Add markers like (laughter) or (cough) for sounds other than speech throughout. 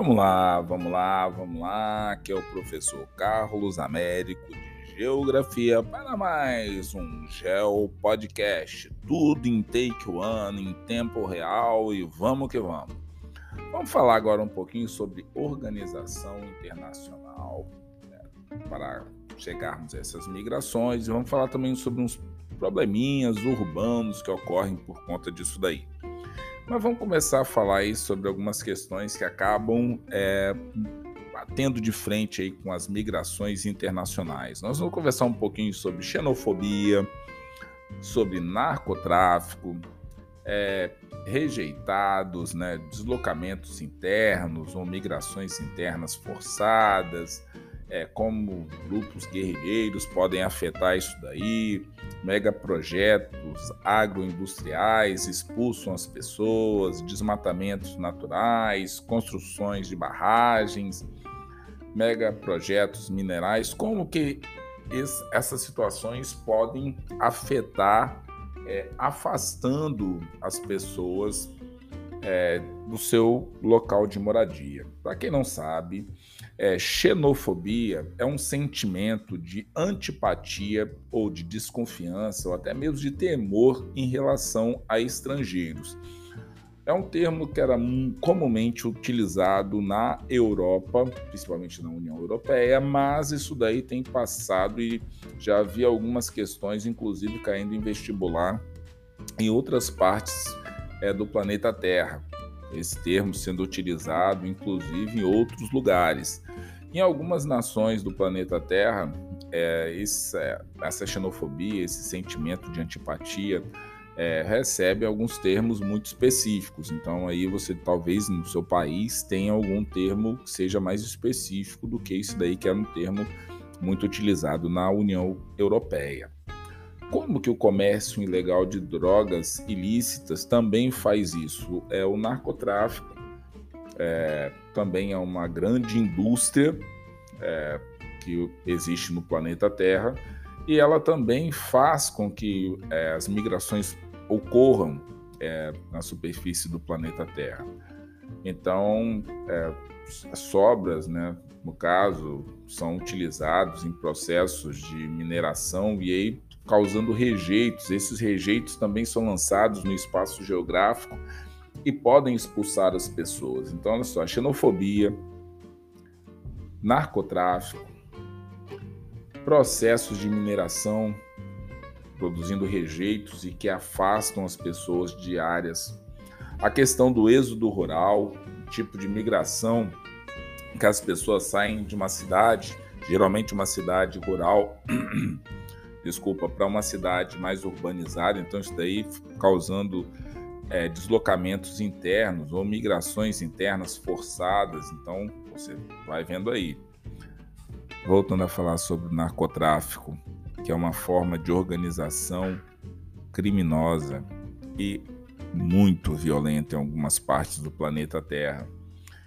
Vamos lá, vamos lá, vamos lá. Aqui é o professor Carlos Américo de Geografia para mais um Geo Podcast. Tudo em take one, em tempo real e vamos que vamos. Vamos falar agora um pouquinho sobre organização internacional né, para chegarmos a essas migrações e vamos falar também sobre uns probleminhas urbanos que ocorrem por conta disso daí. Mas vamos começar a falar aí sobre algumas questões que acabam é, batendo de frente aí com as migrações internacionais. Nós vamos conversar um pouquinho sobre xenofobia, sobre narcotráfico, é, rejeitados, né, deslocamentos internos ou migrações internas forçadas, é, como grupos guerrilheiros podem afetar isso daí, megaprojetos agroindustriais expulsam as pessoas, desmatamentos naturais, construções de barragens, megaprojetos minerais, como que essas situações podem afetar, é, afastando as pessoas é, do seu local de moradia. Para quem não sabe, é, xenofobia é um sentimento de antipatia ou de desconfiança ou até mesmo de temor em relação a estrangeiros. É um termo que era comumente utilizado na Europa, principalmente na União Europeia, mas isso daí tem passado e já havia algumas questões, inclusive caindo em vestibular em outras partes é, do planeta Terra. Esse termo sendo utilizado, inclusive, em outros lugares. Em algumas nações do planeta Terra, é, esse, é, essa xenofobia, esse sentimento de antipatia, é, recebe alguns termos muito específicos. Então, aí você talvez no seu país tenha algum termo que seja mais específico do que isso daí, que é um termo muito utilizado na União Europeia. Como que o comércio ilegal de drogas ilícitas também faz isso? É o narcotráfico é, também é uma grande indústria é, que existe no planeta Terra e ela também faz com que é, as migrações ocorram é, na superfície do planeta Terra. Então, é, sobras, né, no caso, são utilizados em processos de mineração e aí causando rejeitos. Esses rejeitos também são lançados no espaço geográfico e podem expulsar as pessoas. Então, olha só, xenofobia, narcotráfico, processos de mineração produzindo rejeitos e que afastam as pessoas de áreas. A questão do êxodo rural, tipo de migração que as pessoas saem de uma cidade, geralmente uma cidade rural, (clears throat) desculpa, para uma cidade mais urbanizada, então isso daí causando é, deslocamentos internos ou migrações internas forçadas. Então, você vai vendo aí. Voltando a falar sobre o narcotráfico, que é uma forma de organização criminosa e muito violenta em algumas partes do planeta Terra.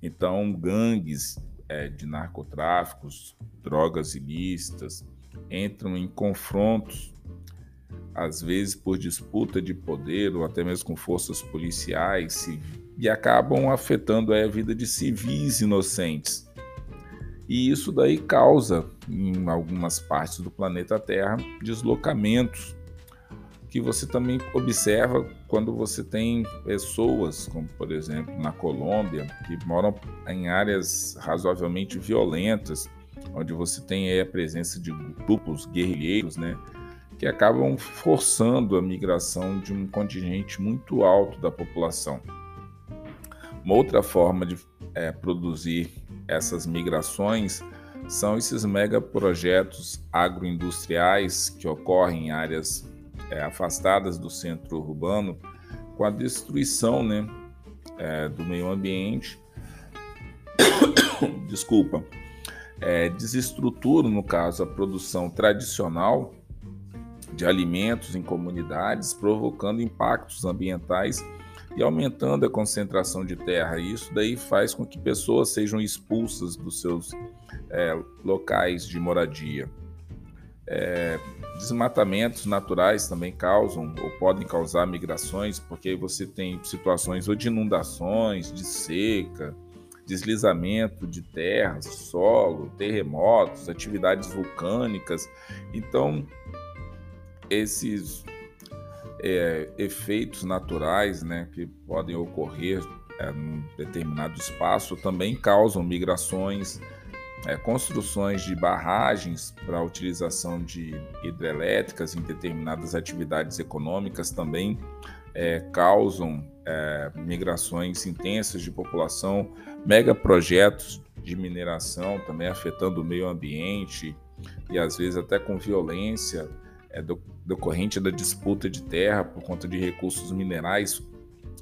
Então, gangues é, de narcotráficos, drogas ilícitas, entram em confrontos às vezes por disputa de poder ou até mesmo com forças policiais, e acabam afetando a vida de civis inocentes. E isso daí causa, em algumas partes do planeta Terra, deslocamentos que você também observa quando você tem pessoas, como por exemplo na Colômbia, que moram em áreas razoavelmente violentas, onde você tem a presença de grupos guerrilheiros, né, que acabam forçando a migração de um contingente muito alto da população. Uma outra forma de é, produzir essas migrações são esses megaprojetos agroindustriais que ocorrem em áreas é, afastadas do centro urbano, com a destruição né, é, do meio ambiente. (coughs) Desculpa. É, desestrutura, no caso, a produção tradicional de alimentos em comunidades, provocando impactos ambientais e aumentando a concentração de terra. Isso daí faz com que pessoas sejam expulsas dos seus é, locais de moradia. É, desmatamentos naturais também causam ou podem causar migrações, porque você tem situações ou de inundações, de seca, deslizamento de terra, solo, terremotos, atividades vulcânicas. Então, esses é, efeitos naturais né, que podem ocorrer é, num determinado espaço também causam migrações, é, construções de barragens para utilização de hidrelétricas em determinadas atividades econômicas também é, causam é, migrações intensas de população, megaprojetos de mineração também afetando o meio ambiente e às vezes até com violência é, decorrente da disputa de terra por conta de recursos minerais,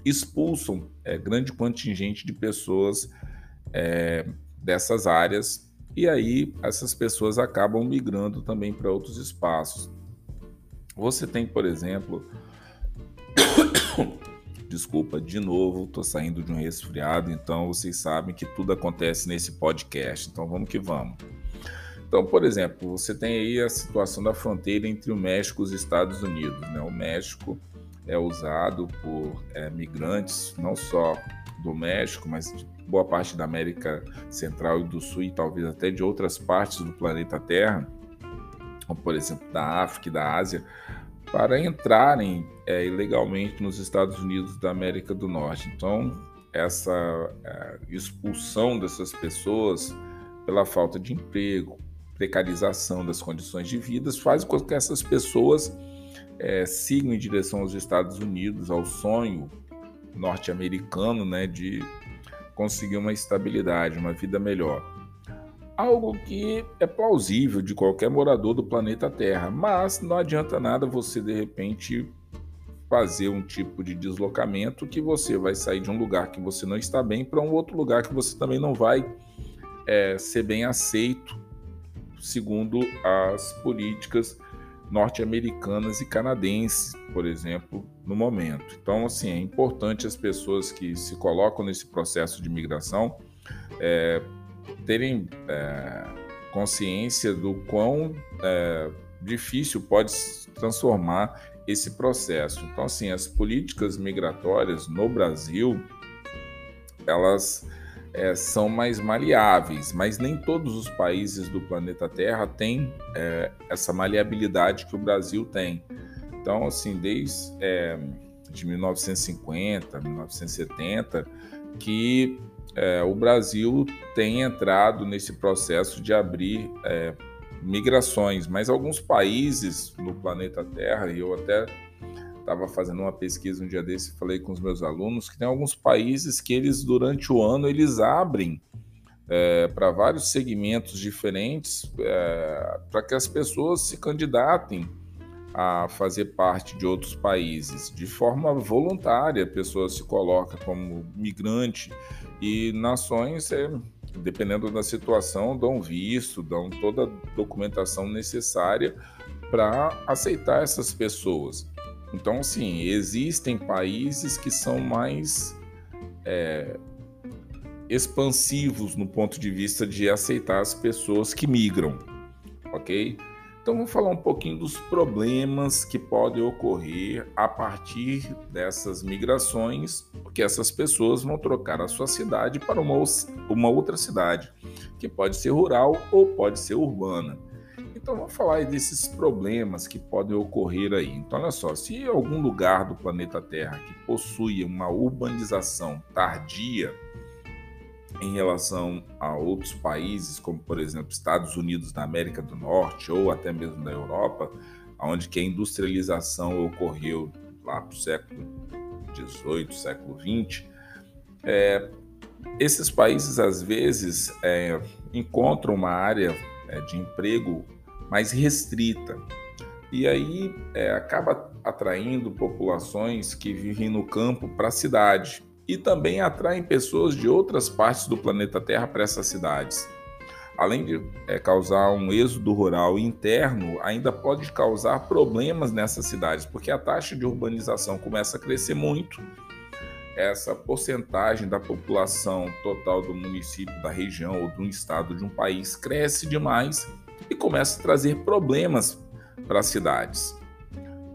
expulsam é, grande contingente de pessoas é, dessas áreas e aí essas pessoas acabam migrando também para outros espaços. Você tem, por exemplo, desculpa, de novo, estou saindo de um resfriado, então vocês sabem que tudo acontece nesse podcast. Então vamos que vamos. Então, por exemplo, você tem aí a situação da fronteira entre o México e os Estados Unidos. Né? O México é usado por é, migrantes, não só do México, mas de boa parte da América Central e do Sul e talvez até de outras partes do planeta Terra, como por exemplo da África e da Ásia, para entrarem é, ilegalmente nos Estados Unidos da América do Norte. Então, essa é, expulsão dessas pessoas pela falta de emprego, precarização das condições de vida, faz com que essas pessoas é, sigam em direção aos Estados Unidos, ao sonho norte-americano né, de conseguir uma estabilidade, uma vida melhor. Algo que é plausível de qualquer morador do planeta Terra, mas não adianta nada você de repente fazer um tipo de deslocamento que você vai sair de um lugar que você não está bem para um outro lugar que você também não vai é, ser bem aceito segundo as políticas norte-americanas e canadenses, por exemplo, no momento. Então, assim, é importante as pessoas que se colocam nesse processo de migração é, terem é, consciência do quão é, difícil pode se transformar esse processo. Então, assim, as políticas migratórias no Brasil, elas é, são mais maleáveis, mas nem todos os países do planeta Terra têm é, essa maleabilidade que o Brasil tem. Então, assim, desde é, de 1950, 1970, que é, o Brasil tem entrado nesse processo de abrir é, migrações, mas alguns países no planeta Terra, e eu até estava fazendo uma pesquisa um dia desse, falei com os meus alunos que tem alguns países que eles durante o ano eles abrem é, para vários segmentos diferentes é, para que as pessoas se candidatem a fazer parte de outros países de forma voluntária. A pessoa se coloca como migrante e nações, é, dependendo da situação, dão visto, dão toda a documentação necessária para aceitar essas pessoas. Então, sim, existem países que são mais é, expansivos no ponto de vista de aceitar as pessoas que migram, ok? Então, vamos falar um pouquinho dos problemas que podem ocorrer a partir dessas migrações, porque essas pessoas vão trocar a sua cidade para uma, uma outra cidade, que pode ser rural ou pode ser urbana. Então vamos falar desses problemas que podem ocorrer aí. Então olha só, se algum lugar do planeta Terra que possui uma urbanização tardia em relação a outros países, como por exemplo Estados Unidos da América do Norte ou até mesmo da Europa, onde que a industrialização ocorreu lá para o século XVIII, século XX, é, esses países às vezes é, encontram uma área é, de emprego mais restrita. E aí é, acaba atraindo populações que vivem no campo para a cidade e também atraem pessoas de outras partes do planeta Terra para essas cidades. Além de é, causar um êxodo rural interno, ainda pode causar problemas nessas cidades, porque a taxa de urbanização começa a crescer muito. Essa porcentagem da população total do município, da região ou do estado de um país cresce demais e começa a trazer problemas para as cidades.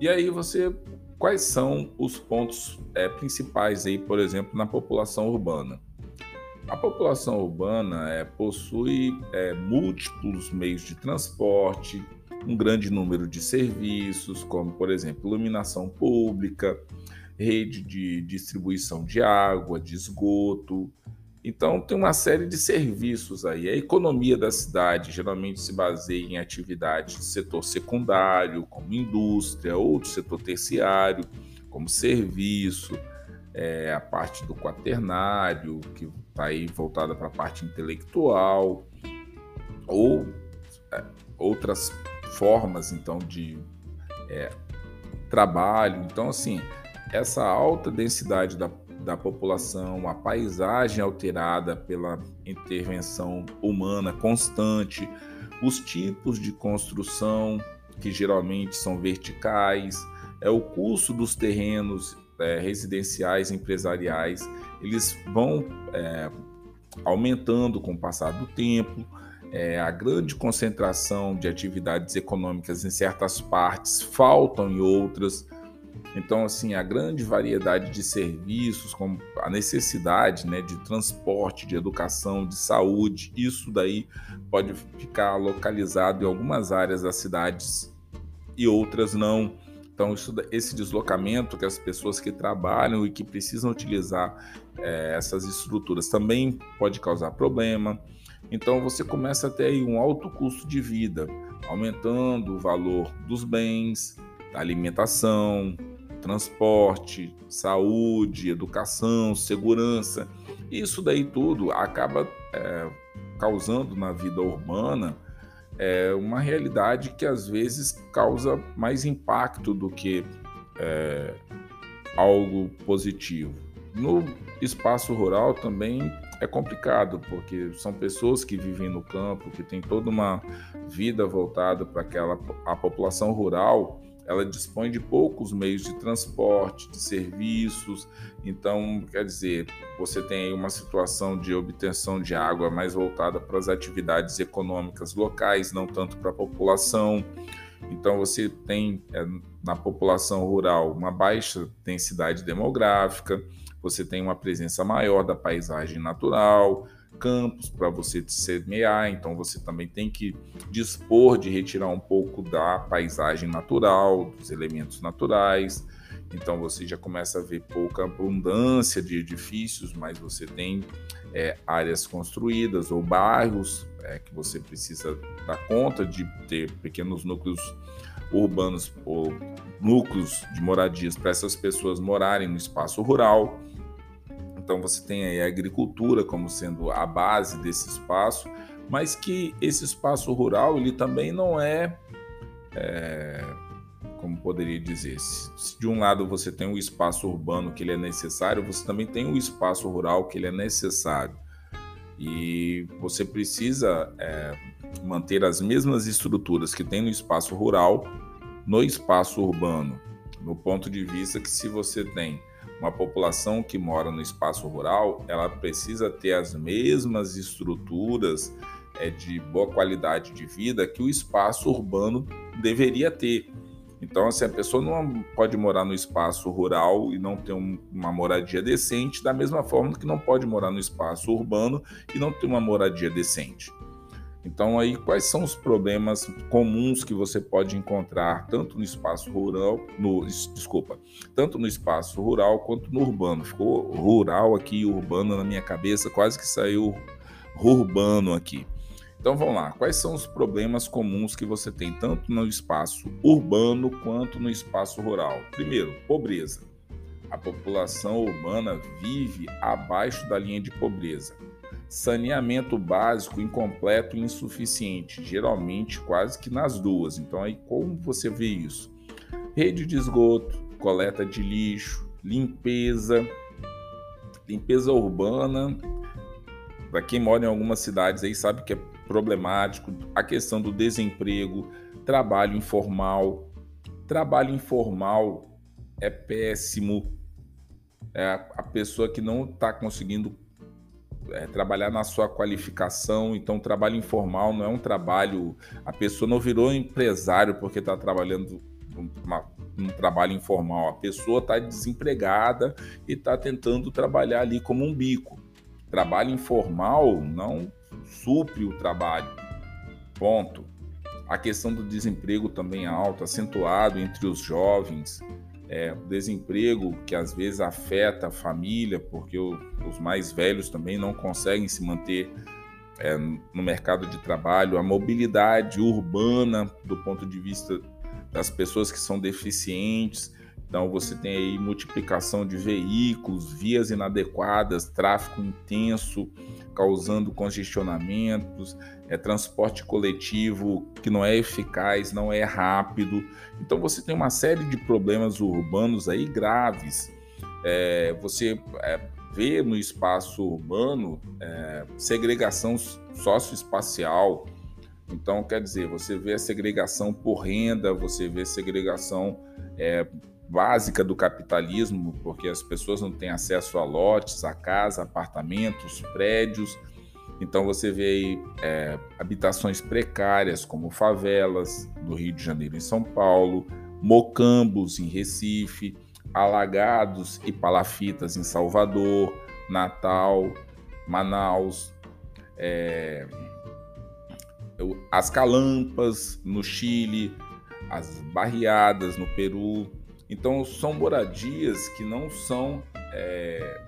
E aí você, quais são os pontos é, principais aí, por exemplo, na população urbana? A população urbana é, possui é, múltiplos meios de transporte, um grande número de serviços, como, por exemplo, iluminação pública, rede de distribuição de água, de esgoto. Então, tem uma série de serviços aí. A economia da cidade geralmente se baseia em atividades do setor secundário, como indústria, ou do setor terciário, como serviço é, a parte do quaternário, que está aí voltada para a parte intelectual, ou é, outras formas, então, de é, trabalho. Então, assim, essa alta densidade da, da população, a paisagem alterada pela intervenção humana constante, os tipos de construção, que geralmente são verticais, é o custo dos terrenos é, residenciais, empresariais, eles vão é, aumentando com o passar do tempo. É, a grande concentração de atividades econômicas em certas partes faltam em outras. Então, assim, a grande variedade de serviços, como a necessidade né, de transporte, de educação, de saúde, isso daí pode ficar localizado em algumas áreas das cidades e outras não. Então, isso, esse deslocamento que as pessoas que trabalham e que precisam utilizar é, essas estruturas também pode causar problema. Então, você começa a ter aí um alto custo de vida, aumentando o valor dos bens, da alimentação, transporte, saúde, educação, segurança. Isso daí tudo acaba é, causando na vida urbana é uma realidade que às vezes causa mais impacto do que é, algo positivo. No espaço rural também é complicado, porque são pessoas que vivem no campo, que têm toda uma vida voltada para aquela a população rural ela dispõe de poucos meios de transporte, de serviços. Então, quer dizer, você tem uma situação de obtenção de água mais voltada para as atividades econômicas locais, não tanto para a população. Então, você tem é, na população rural uma baixa densidade demográfica, você tem uma presença maior da paisagem natural, campos para você semear, então você também tem que dispor de retirar um pouco da paisagem natural, dos elementos naturais. Então você já começa a ver pouca abundância de edifícios, mas você tem é, áreas construídas ou bairros é, que você precisa dar conta de ter pequenos núcleos urbanos ou núcleos de moradias para essas pessoas morarem no espaço rural. Então você tem aí a agricultura como sendo a base desse espaço, mas que esse espaço rural ele também não é, é como poderia dizer, se de um lado você tem o espaço urbano que ele é necessário, você também tem o espaço rural que ele é necessário. E você precisa é, manter as mesmas estruturas que tem no espaço rural no espaço urbano, no ponto de vista que se você tem uma população que mora no espaço rural, ela precisa ter as mesmas estruturas é, de boa qualidade de vida que o espaço urbano deveria ter. Então, assim, a pessoa não pode morar no espaço rural e não ter um, uma moradia decente, da mesma forma que não pode morar no espaço urbano e não ter uma moradia decente. Então aí quais são os problemas comuns que você pode encontrar tanto no espaço rural, no desculpa, tanto no espaço rural quanto no urbano. Ficou rural aqui, urbano na minha cabeça, quase que saiu urbano aqui. Então vamos lá, quais são os problemas comuns que você tem tanto no espaço urbano quanto no espaço rural? Primeiro, pobreza. A população urbana vive abaixo da linha de pobreza saneamento básico incompleto e insuficiente, geralmente quase que nas duas. Então aí como você vê isso? Rede de esgoto, coleta de lixo, limpeza, limpeza urbana. Para quem mora em algumas cidades aí sabe que é problemático, a questão do desemprego, trabalho informal. Trabalho informal é péssimo. É a pessoa que não está conseguindo é, trabalhar na sua qualificação. Então, trabalho informal não é um trabalho. A pessoa não virou empresário porque está trabalhando uma, um trabalho informal. A pessoa está desempregada e está tentando trabalhar ali como um bico. trabalho informal não supre o trabalho. Ponto. A questão do desemprego também é alta, acentuado entre os jovens. É, desemprego que às vezes afeta a família, porque o, os mais velhos também não conseguem se manter é, no mercado de trabalho, a mobilidade urbana do ponto de vista das pessoas que são deficientes. Então você tem aí multiplicação de veículos, vias inadequadas, tráfego intenso, causando congestionamentos, é transporte coletivo que não é eficaz, não é rápido. Então você tem uma série de problemas urbanos aí graves. É, você é, vê no espaço urbano é, segregação socioespacial. Então, quer dizer, você vê a segregação por renda, você vê segregação é, básica do capitalismo, porque as pessoas não têm acesso a lotes, a casa, apartamentos, prédios. Então você vê aí é, habitações precárias, como favelas no Rio de Janeiro e São Paulo, mocambos em Recife, alagados e palafitas em Salvador, Natal, Manaus, é, as calampas no Chile, as barriadas no Peru, então, são moradias que não são. É...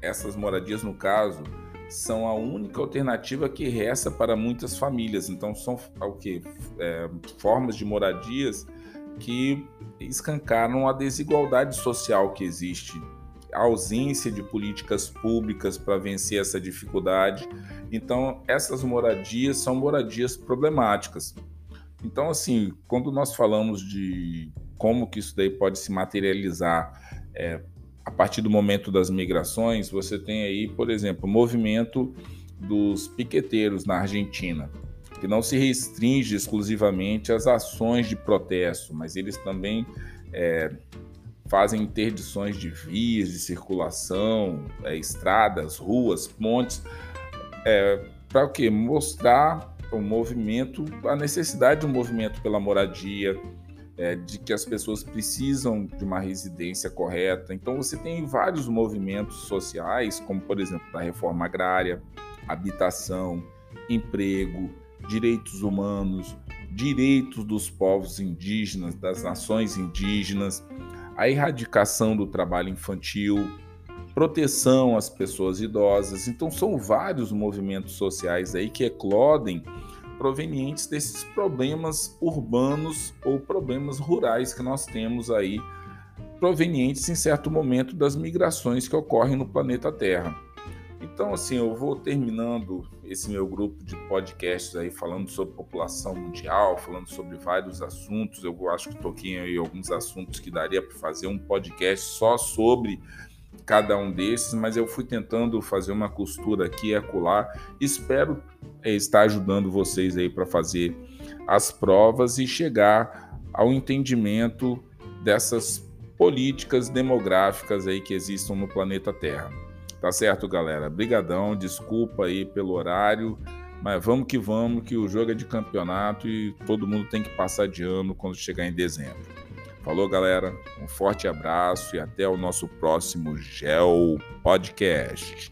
Essas moradias, no caso, são a única alternativa que resta para muitas famílias. Então, são o quê? É, formas de moradias que escancaram a desigualdade social que existe, a ausência de políticas públicas para vencer essa dificuldade. Então, essas moradias são moradias problemáticas. Então, assim, quando nós falamos de como que isso daí pode se materializar é, a partir do momento das migrações, você tem aí, por exemplo, o movimento dos piqueteiros na Argentina, que não se restringe exclusivamente às ações de protesto, mas eles também é, fazem interdições de vias de circulação, é, estradas, ruas, pontes, é, para o quê? Mostrar o movimento, a necessidade de um movimento pela moradia, é, de que as pessoas precisam de uma residência correta. Então, você tem vários movimentos sociais, como, por exemplo, a reforma agrária, habitação, emprego, direitos humanos, direitos dos povos indígenas, das nações indígenas, a erradicação do trabalho infantil, proteção às pessoas idosas. Então, são vários movimentos sociais aí que eclodem provenientes desses problemas urbanos ou problemas rurais que nós temos aí, provenientes em certo momento das migrações que ocorrem no planeta Terra. Então, assim, eu vou terminando esse meu grupo de podcasts aí falando sobre população mundial, falando sobre vários assuntos. Eu acho que toquei aí alguns assuntos que daria para fazer um podcast só sobre cada um desses, mas eu fui tentando fazer uma costura aqui e acolá. Espero é, estar ajudando vocês aí para fazer as provas e chegar ao entendimento dessas políticas demográficas aí que existam no planeta Terra. Tá certo, galera? Brigadão, desculpa aí pelo horário, mas vamos que vamos, que o jogo é de campeonato e todo mundo tem que passar de ano quando chegar em dezembro. Falou, galera. Um forte abraço e até o nosso próximo Gel Podcast.